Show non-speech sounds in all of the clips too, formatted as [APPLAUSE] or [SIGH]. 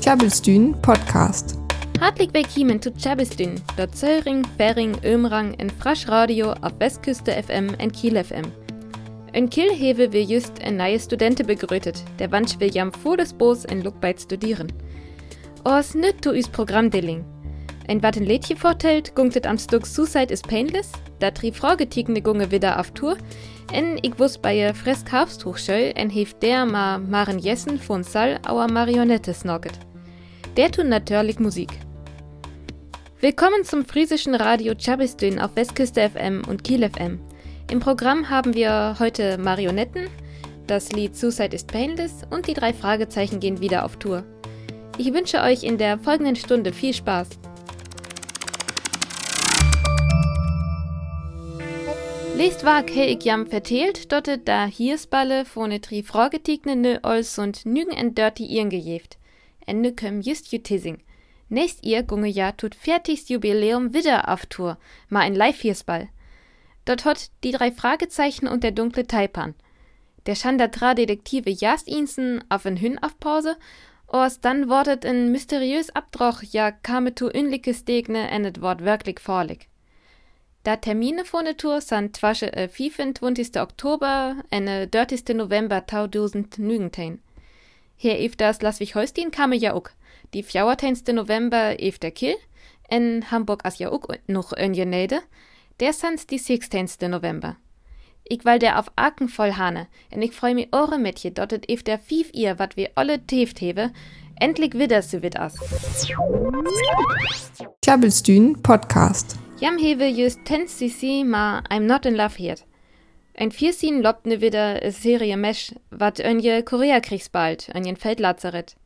Tjabelstün Podcast. Hartelijk willkommen zu Tjabelstün, dort Zöllring, Bering, Ömrang en Frasch Radio auf Westküste FM en Kiel FM. In Kiel hewe wir just ein neue Studente begrüßet, der wansch will jam vor des Boos in Luckbeit studieren. Os nüt tu üs Programmdeling. Ein wat ein Lädchen vortelt, gungtet am Stück Suicide is Painless, da tri Fraugetikne gunge wieder auf Tour, en ich wuss bei ihr Fresk Hafstuchschöll en heft der ma Maren Jessen von Sal auer Marionette snocket. Der tut natürlich Musik. Willkommen zum friesischen Radio Chabistün auf Westküste FM und Kiel FM. Im Programm haben wir heute Marionetten, das Lied Suicide is Painless und die drei Fragezeichen gehen wieder auf Tour. Ich wünsche euch in der folgenden Stunde viel Spaß. Lest war he ik jam vertelt, dotte da hiersballe vorne tri fragetigne nö ols und nügen en dirty ihren gejeft. En nü köm just jutissing. Nächst ihr gunge ja tut fertigst Jubiläum wieder auf Tour, ma ein Live-Hiersball. Dort hot die drei Fragezeichen und der dunkle Taipan. Der Chandatra-Detektive jast insen auf en Hün auf Pause, os dann wortet en mysteriös Abdroch ja kame tu ünliche Stegne en et Wort wirklich vorlig. Termine von der Tour sind zwischen äh, 25. Oktober und äh, 30. November 2019. Hier if das Laswig Holstein kam ja auch. Die 14. November if der Kiel. In Hamburg as ja auch noch ein Jenede. Der sind die 16. November. Ich will der auf Aken voll hane. Und ich freu mi eure Mädchen dort if der fief ihr, wat wir alle teft hebe. Endlich wieder so wit as. Podcast. Jam hewe just 10 cc ma I'm not in love yet. Ein Viersin lobt ne wieder a Serie Mesh, wat önje Koreakriegsbald, önjen Feldlazarett.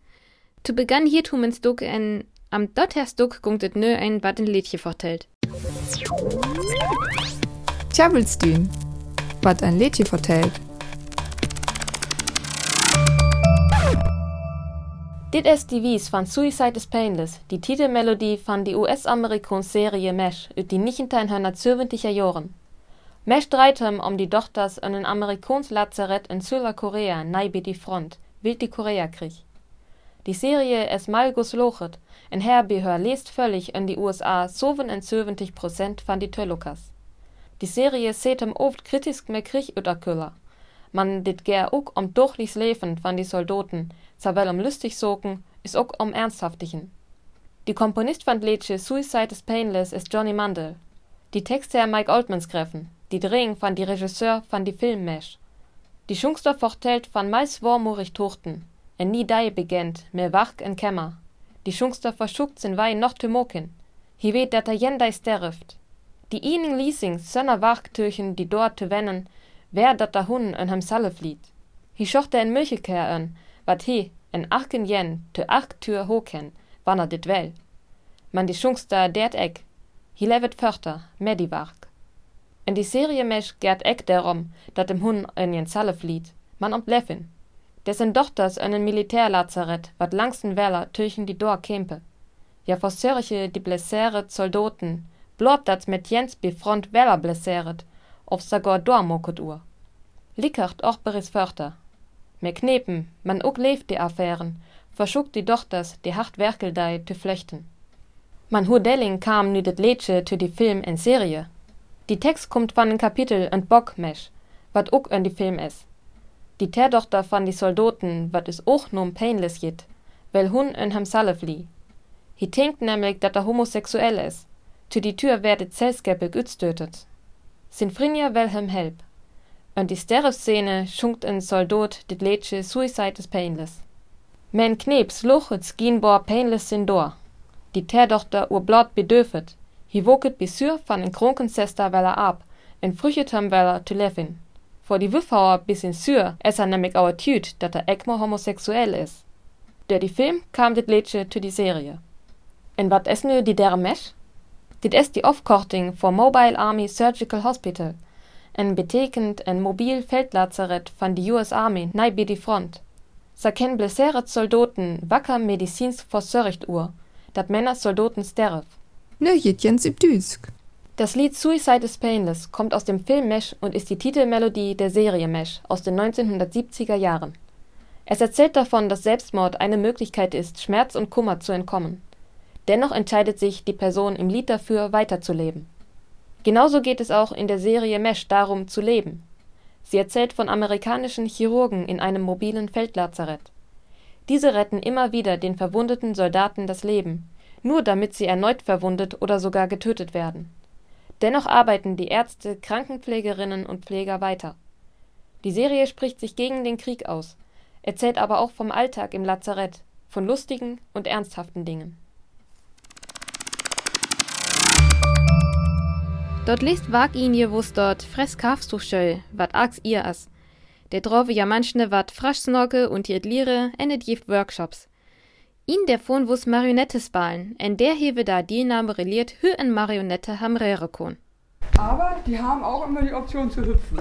Zu begann hier tumens Duck en am Dotterstuck gungtet nö ein wat ein Lädchen vertellt. Tjabelstün. Wat ein Lädchen vertellt. Dit ist die Wies von Suicide is Painless, die Titelmelodie von die US-Amerikans-Serie Mesh, ut die 1970er Jahren. Mesh dreht um die Dochters in ein amerikans Lazarett in Südkorea, neibe die Front, wild die Koreakrieg. Die Serie ist malgus lochet, en Herbehör lest völlig in die USA 77 Prozent von die Tölukas. Die Serie seht im oft kritisch mehr Krieg Küller. Man dit ger ook um durchlichs Leben von die Soldaten, zawel um lustig soken, is ook um ernsthaftigen. Die Komponist von Liedje Suicide is Painless ist Johnny Mandel. Die Texte er Mike Oldmans greffen, die Drehung von die Regisseur von die Film Mesh. Die Schungster vertellt von meist warmurig Tochten, en nie dei begent, mehr wach en Kämmer. Die Schungster verschuckt sin Wein noch te moken. Hi weet dat er jendei sterft. Die ihnen Leasings sönner Wachtürchen, die dort te wennen, wer dat da hun en hem salle flieht. Hi schochte en Milcheker an, wat he en achten jen te acht tür hoken, wann er dit well. Man die Schungster dert eck, hi levet förter, mediwark. En die Serie mesch gert eck derom, dat dem Hun en jen salle flieht, man om Leffin. Dessen Dochters en Militärlazarett, wat langsten Weller tüchen die Dor kempe. Ja vor Sörche die blessere Soldaten, blob dat mit Jens befront Weller blesseret, of sogar dormokot ur. Lickert och beris Förter. Mir knepen, man ook leeft die Affären, verschuckt die Dochters, die hart werkeldei te flechten. Man Hudelling kam nu det Lädsche zu die Film en Serie. Die Text kommt van den Kapitel en Bockmesch, wat ook en die Film is. Die Terdochter van die Soldaten, wat is och num painless jit, wel hun en salle flie. Hi denkt nämlich, dat er homosexuell is. Zu die Tür werdet Zellskeppe ütstötet. Sin Frinja welhem help. Und die Sterf-Szene schunkt en Soldat dit Lädsche Suicide is Painless. Men Knebs luchet ginbor Painless sin door. Die Terdochter ur blot bedöfet. Hi woket bisür van en Kronkensester weller ab, en früchetem weller zu leffin. Vor die Wüffhauer bis in Sür es er nämlich auer tüt, dat er ekmo homosexuell is. Der die Film kam dit Lädsche zu die Serie. En wat es nu die dere Mesh? Dit is die Aufkorting voor Mobile Army Surgical Hospital, en betekent een mobiel Feldlazarett van die US Army nai bij die front. Sa ken blesseret Soldaten wacker medizins versörgt ur, dat Männer Soldaten sterf. Nö Jens Ibdüsk. Das Lied Suicide is Painless kommt aus dem Film Mesh und ist die Titelmelodie der Serie Mesh aus den 1970er Jahren. Es erzählt davon, dass Selbstmord eine Möglichkeit ist, Schmerz und Kummer zu entkommen. Dennoch entscheidet sich die Person im Lied dafür, weiterzuleben. Genauso geht es auch in der Serie Mesh darum, zu leben. Sie erzählt von amerikanischen Chirurgen in einem mobilen Feldlazarett. Diese retten immer wieder den verwundeten Soldaten das Leben, nur damit sie erneut verwundet oder sogar getötet werden. Dennoch arbeiten die Ärzte, Krankenpflegerinnen und Pfleger weiter. Die Serie spricht sich gegen den Krieg aus, erzählt aber auch vom Alltag im Lazarett, von lustigen und ernsthaften Dingen. Dort lest wag ihn je wus dort fress kafst du schöll, wat ags ihr as. Der drove ja manchne wat frasch snorke und jiet Lire ennet jift Workshops. Ihn der von wus Marionettes balen, en der hewe da die Name reliert hü en Marionette ham kon. Aber die haben auch immer die Option zu hüpfen.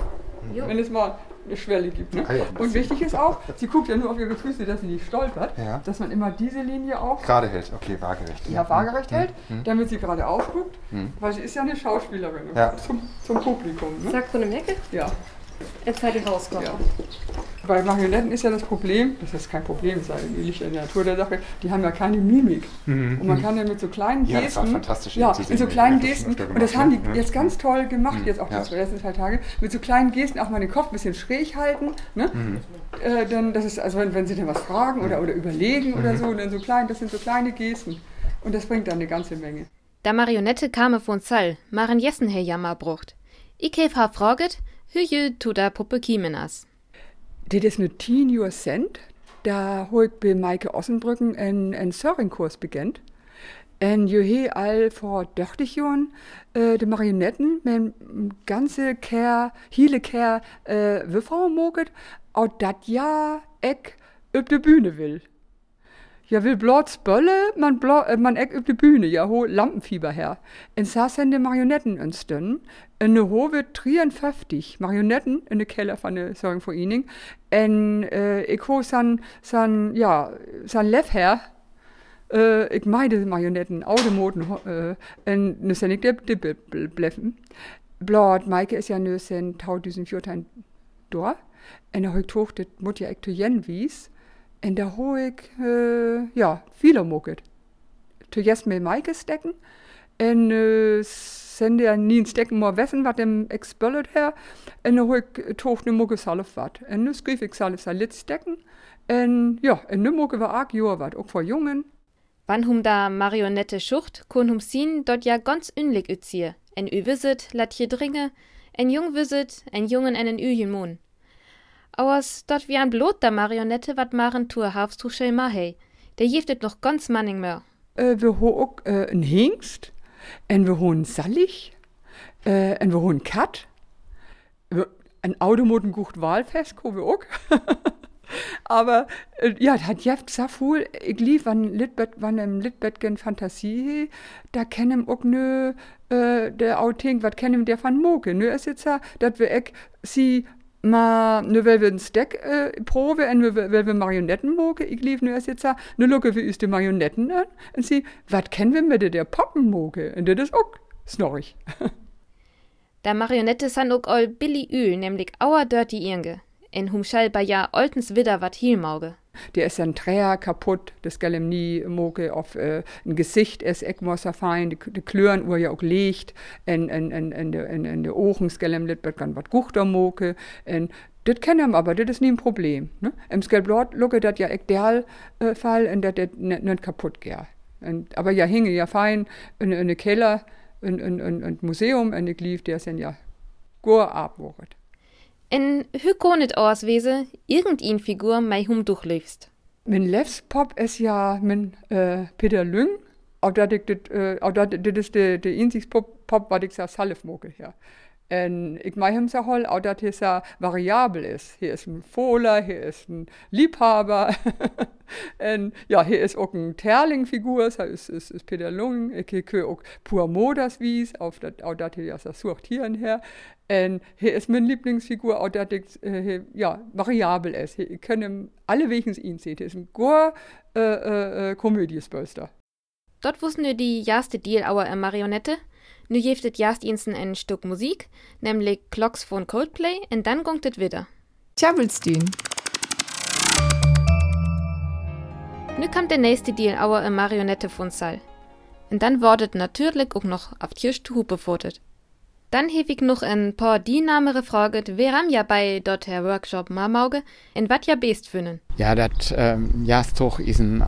Jo. Wenn es mal eine Schwelle gibt. Ne? Ah, ja. Und wichtig ist auch, sie guckt ja nur auf ihre Füße, dass sie nicht stolpert, ja. dass man immer diese Linie auch gerade hält, okay, waagerecht. Ja, waagerecht mhm. hält, mhm. damit sie gerade aufguckt, mhm. weil sie ist ja eine Schauspielerin ja. zum, zum Publikum. Ne? Sagt von dem Ecke? Ja. Jetzt halt rauskommen. Ja. Bei Marionetten ist ja das Problem, das ist kein Problem, das liegt in der Natur der Sache, die haben ja keine Mimik. Mhm. Und man kann ja mit so kleinen ja, Gesten. Das war fantastisch ja, mit so kleinen Gesten. Und das haben die ne? jetzt ganz toll gemacht, mhm. jetzt auch ja. die letzten zwei Tage. Mit so kleinen Gesten auch mal den Kopf ein bisschen schräg halten. Ne? Mhm. Äh, dann, das ist, also wenn, wenn sie dann was fragen oder, oder überlegen oder mhm. so, dann so klein, das sind so kleine Gesten. Und das bringt dann eine ganze Menge. Da Marionette kam von Zall, Maren Jessen her Jammerbrucht. Ich hef fraget, Hüje tu da Puppe kiemen as. Das ist eine Teen Your Cent. Da ich bei Maike Ossenbrücken einen, einen Surfing-Kurs beginnt. Jo he all vor 30 Jahren äh, die Marionetten mit ganze Kehr, hele Kehr äh, Wiffer moget, auch dat ja eck üb de Bühne will. Ja, will blot spölle, man, blo, äh, man eck üb de Bühne, ja, ho Lampenfieber her. En saßen de Marionetten önsten, en ne hove 53 Marionetten in de Keller von de Sorgen vor Ihnen. En äh, ich ho san, san, ja, san Lev her, äh, ich meide Marionetten, Automoten, äh, en ne sen ik de, de bleffen. Blot, Maike ist ja tau diesen Fjortein dor. En er hogt hoch, det mut ja ek to jen wies. En daar hoor ik uh, ja, veel moket. Toen jes met Maaike stekken. En uh, sind ja nie stecken maar wissen, wat hem expullet her. En ik toch nu mogen zelf wat. En nu schreef ik lid stekken. En ja, en nu mogen we ook joh wat, ook voor jongen. Wann hum da Marionette schucht, kun hum zien dort ja ganz unlik utzie. En u wisit, lat je dringe, en jung wisit, en jungen en en üjen moon. Auers dort wie ein Blot der Marionette wat maren tour hafst du schei mahei. Der giftet noch ganz manning mehr. Äh, wir ho ook äh, ein Hengst, en wir ho ein Sallig, äh, en wir ho ein Kat, ein Automoten gucht Wahlfest, ko wir ook. [LAUGHS] Aber äh, ja, hat Jeff Saful, ich lief an Litbet, wann im Litbetgen Fantasie, da kennen auch nö, äh, der Outing, was kennen der von Moke. Nö, ist jetzt ja, dass wir ek sie Ma, nu wil we een stek uh, proeven en we willen we marionetten mogen. Ik lief nu eens jetzt nu lukken we eens de marionetten an en zie, wat kennen we met de poppen mogen? En dat is ook snorrig. [LAUGHS] Da Marionette san ook al Billy Ül, nämlich auer dirty Irnge. En hum schall bei ja oltens widder wat hielmauge. Der ist ein Träger kaputt, das gell nie moge auf äh, ein Gesicht ist ekmosser fein, die, die Klören uhr ja auch legt, en, en, en, en, en, en de Ochen skellem lit wird gan wat guchter moge, das kennen wir aber, das ist nie ein Problem. Ne? Im Skelblot lucke das ja ek der äh, Fall, und das nicht, kaputt geht. aber ja hinge ja fein in, in Keller, in, in, in, in Museum, in lief, der sind ja gut abwuchert. En hoe kon het auswese, irgendein Figur mei hum durchläufst? Mein Levspop ist ja mein äh, Peter Lüng, auch ik dit, uh, auch dat, dit is de, de inzichtspop, pop, wat ik zelf zelf mogen, ja. En ik maak hem hol, auch dat hij zo variabel is. Hier is een Fohler, hier is een Liebhaber. [LAUGHS] en ja, hier is ook een Terlingfigur, so is, is, is Peter Lung. Ik kun ook pur Modas wies, auch dat hij ja so sucht hier her. En hier ist meine Lieblingsfigur, auch ich, äh, ja, variabel ist. Ich kann alle wegens ihn sehen. Er ist ein guter äh, äh, äh Komödiespölster. Dort wussten wir die erste Deal auer Marionette. Nu jeftet jast insen ein Stück Musik, nämlich Clocks von Coldplay, und dann gongt es wieder. Tjabelstien. Nu kommt der nächste Deal auer eine Marionette von Sal. Und dann wordet natürlich auch noch auf zu Hupe fotet. Dann hef ich noch ein paar Dienamere fraget, wer am ja bei dort Herr Workshop Marmauge, in wat ja best fünnen. Ja, dat ähm, Jastoch is ein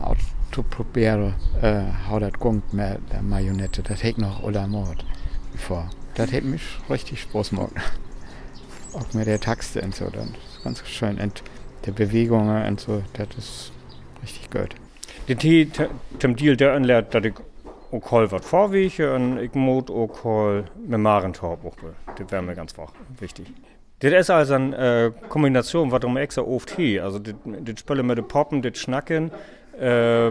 Autoprobiere, äh, how dat gungt mit der Marionette. Das hätt noch oder Mord vor. Das hätte mich richtig Spaß gemacht. [LAUGHS] Auch mit der Taxe und so, das ist ganz schön. Und der Bewegungen und so, das ist richtig gut. Die Tee zum Deal der anlehrt, dass ich auch was vorwege und ich muss auch mit Marentorb auch. Das wäre mir ganz wichtig. Das ist also eine äh, Kombination, was um extra oft hier. Also, das, Spielen mit den Poppen, das Schnacken, äh,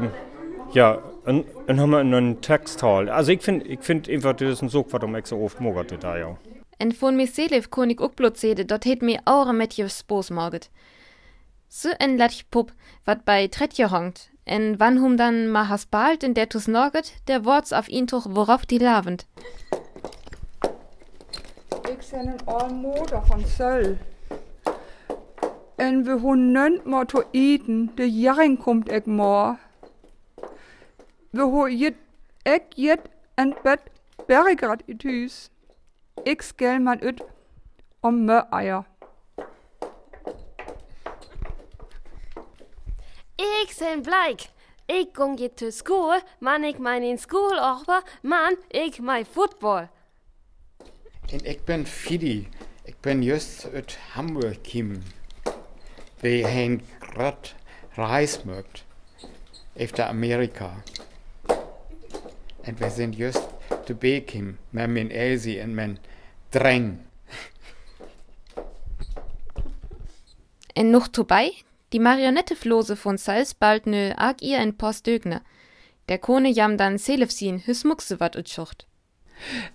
ja, und dann haben wir einen Texthall. Also, ich finde ich find einfach, das ist ein Sog, was um extra oft mogert, da ja. En von mir selef kon ik ook blot zede, dat het mir aure met je spoos morget. So en latch pup, wat bei Tretje hongt, en wann hum dann ma has bald in der tus norget, der Worts auf ihn tuch, worauf die lavend. Ik zijn een almoeder van Söll. En we hun nønt maar te eten, de jaring komt ik maar. We ho jet, ek jet en bed bergrad i huis. Ik skæl man ut om mø eier. Ik zijn blijk. Ik kom je til school, man ik mijn in school over, man ik mijn voetbal. En ik ben Fidi. Ik ben just uit Hamburg gekomen. We hebben grad reis gemacht. Efter Amerika. En we zijn just te gekomen met mijn Elsie en mijn Dreng. En noch vorbei, die Marionetteflose von Salzbald nö ag ihr en Post Dögner. Der Kone jam dann Selefsin hüs Muxe wat utschucht.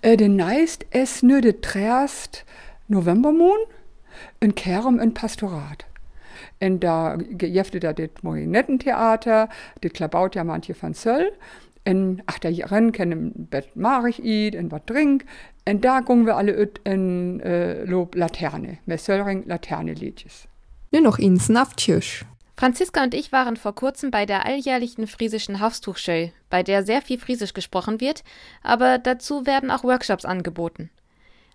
Äh, de neist es nö de trerst Novembermon in Kerem in Pastorat. En da gejefte da det Marionettentheater, det klabaut ja manche van Söll. En ach, da rennen kennen Bett Marich id, en wat drink. En da gungen wir alle üt in äh, Lob Laterne, mit Söllring Laterne Liedjes. Nur noch ins Naftjösch. Franziska und ich waren vor kurzem bei der alljährlichen friesischen Hafstuchschöll, bei der sehr viel Friesisch gesprochen wird, aber dazu werden auch Workshops angeboten.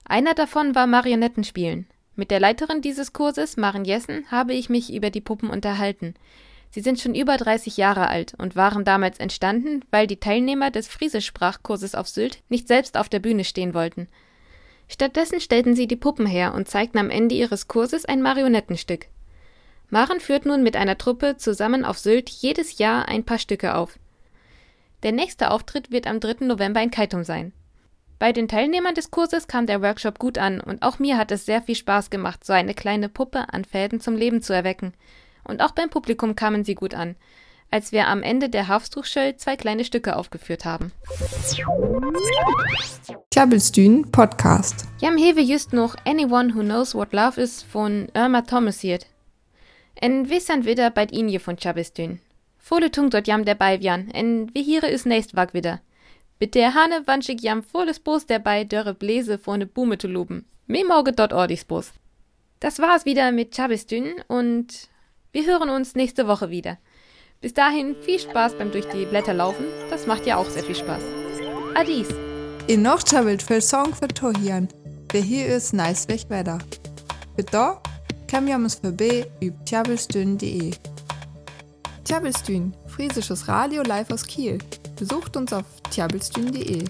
Einer davon war Marionettenspielen. Mit der Leiterin dieses Kurses, Maren Jessen, habe ich mich über die Puppen unterhalten. Sie sind schon über 30 Jahre alt und waren damals entstanden, weil die Teilnehmer des Friesischsprachkurses auf Sylt nicht selbst auf der Bühne stehen wollten. Stattdessen stellten sie die Puppen her und zeigten am Ende ihres Kurses ein Marionettenstück. Maren führt nun mit einer Truppe zusammen auf Sylt jedes Jahr ein paar Stücke auf. Der nächste Auftritt wird am 3. November in Keitum sein. Bei den Teilnehmern des Kurses kam der Workshop gut an und auch mir hat es sehr viel Spaß gemacht, so eine kleine Puppe an Fäden zum Leben zu erwecken. Und auch beim Publikum kamen sie gut an, als wir am Ende der Hafstuchschöll zwei kleine Stücke aufgeführt haben. Klabbelstühn Podcast. Jam hewe just noch Anyone Who Knows What Love Is von Irma Thomas hiert. En wir sind wieder bei Inje von Chabistün. Volle Tung dort jam dabei Jan, en wir hier is nächst wag wieder. Bitte der Hane wanschig jam volles Bos dabei dörre Bläse vorne Bume zu loben. Me morge dort ordis Bos. Das war's wieder mit Chabistün und wir hören uns nächste Woche wieder. Bis dahin viel Spaß beim durch die Blätter laufen, das macht ja auch sehr viel Spaß. Adies. In noch chabelt für Song für Tohian. Wer hier ist, nice weg weiter. Für da kam wir uns vorbei über tjabelstün.de. Tjabelstün, friesisches Radio live aus Kiel. Besucht uns auf tjabelstün.de.